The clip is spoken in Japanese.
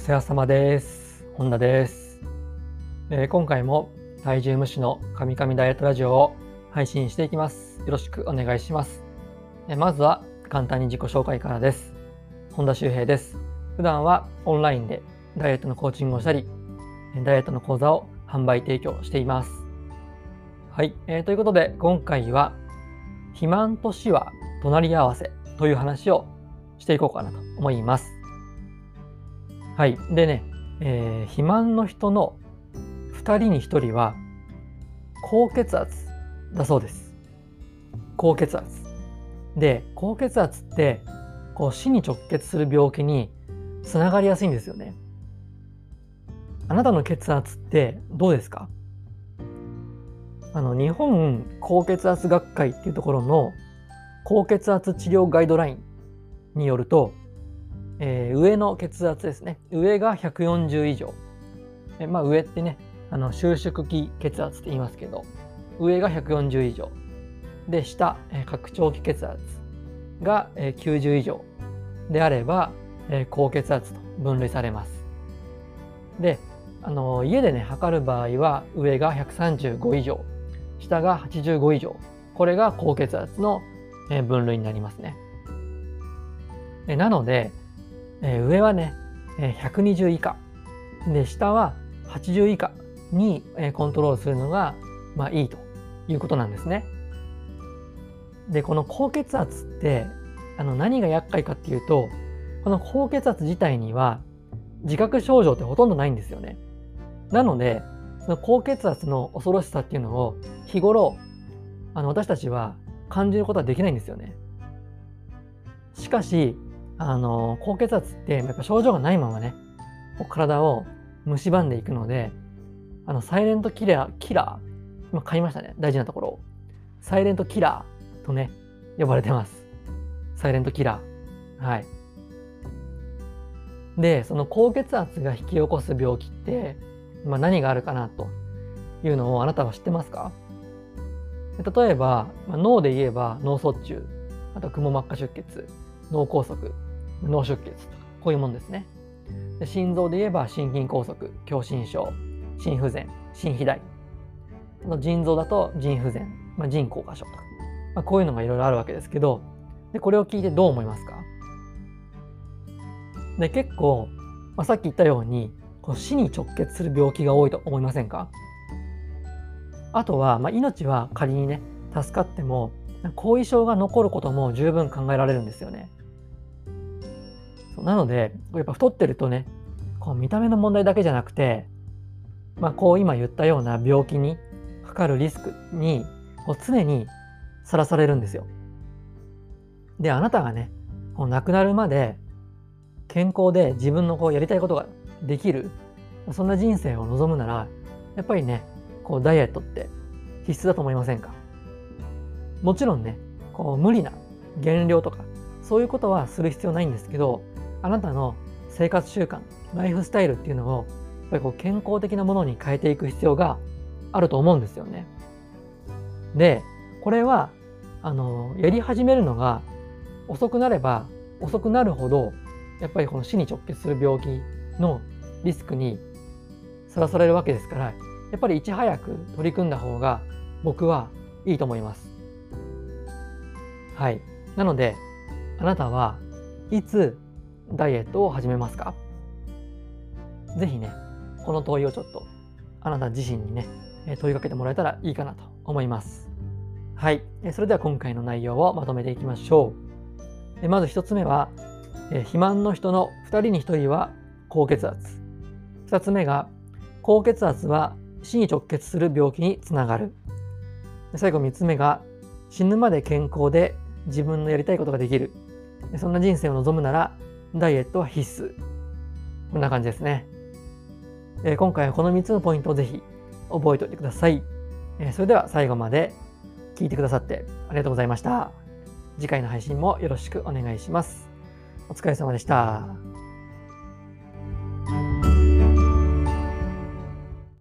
世話様です。本田です、えー今回も体重無視の神々ダイエットラジオを配信していきます。よろしくお願いします。えーまずは簡単に自己紹介からです。本田修平です。普段はオンラインでダイエットのコーチングをしたり、ダイエットの講座を販売提供しています。はい、えーということで今回は肥満と死は隣り合わせという話をしていこうかなと思います。はい。でね、えー肥満の人の2人に1人は高血圧だそうです。高血圧。で、高血圧ってこう死に直結する病気につながりやすいんですよね。あなたの血圧ってどうですか？あの日本高血圧学会っていうところの高血圧治療ガイドラインによると、えー上の血圧ですね。上が140以上。えまあ上ってねあの収縮期血圧って言いますけど上が140以上。で下、え拡張期血圧が、えー90以上。であれば、え高血圧と分類されます。であの家でね測る場合は上が135以上。下が85以上。これが高血圧の分類になりますね。なので、えー上はね、えー120以下で下は80以下に、えコントロールするのが、まあ、いいということなんですね。でこの高血圧ってあの何が厄介かっていうとこの高血圧自体には自覚症状ってほとんどないんですよね。なのでその高血圧の恐ろしさっていうのを日頃あの私たちは感じることはできないんですよね。しかし、あの高血圧ってやっぱ症状がないままね、体を蝕んでいくので、あのサイレントキラー、キラー、今買いましたね、大事なところを。サイレントキラーとね、呼ばれてます。サイレントキラー。はい。で、その高血圧が引き起こす病気って、まあ、何があるかなというのをあなたは知ってますか？例えば、脳で言えば脳卒中あとくも膜下出血脳梗塞脳出血とかこういうもんですね。で心臓で言えば心筋梗塞狭心症心不全心肥大。あと腎臓だと腎不全、まあ、腎硬化症とか、まあ、こういうのがいろいろあるわけですけどでこれを聞いてどう思いますか？で結構、まあ、さっき言ったようにこう死に直結する病気が多いと思いませんか？あとは、まあ、命は仮にね助かっても後遺症が残ることも十分考えられるんですよね。そうなのでやっぱ太ってるとねこう見た目の問題だけじゃなくて、まあ、こう今言ったような病気にかかるリスクにこう常にさらされるんですよ。であなたがねこう亡くなるまで健康で自分のこうやりたいことができるそんな人生を望むならやっぱりねこうダイエットって必須だと思いませんか？もちろんねこう無理な減量とかそういうことはする必要ないんですけどあなたの生活習慣ライフスタイルっていうのをやっぱりこう健康的なものに変えていく必要があると思うんですよね。でこれはあのやり始めるのが遅くなれば遅くなるほどやっぱりこの死に直結する病気のリスクにさらされるわけですからやっぱりいち早く取り組んだ方が僕はいいと思います。はい。なので、あなたはいつダイエットを始めますか？ぜひね、この問いをちょっとあなた自身にね、えー問いかけてもらえたらいいかなと思います。はい。えーそれでは今回の内容をまとめていきましょう。えーまず一つ目は、えー肥満の人の2人に1人は高血圧。2つ目が、高血圧は死に直結する病気につながる。で最後3つ目が、死ぬまで健康で自分のやりたいことができる。でそんな人生を望むなら、ダイエットは必須。こんな感じですね。えー今回はこの3つのポイントをぜひ覚えておいてください。えーそれでは最後まで聞いてくださってありがとうございました。次回の配信もよろしくお願いします。お疲れ様でした。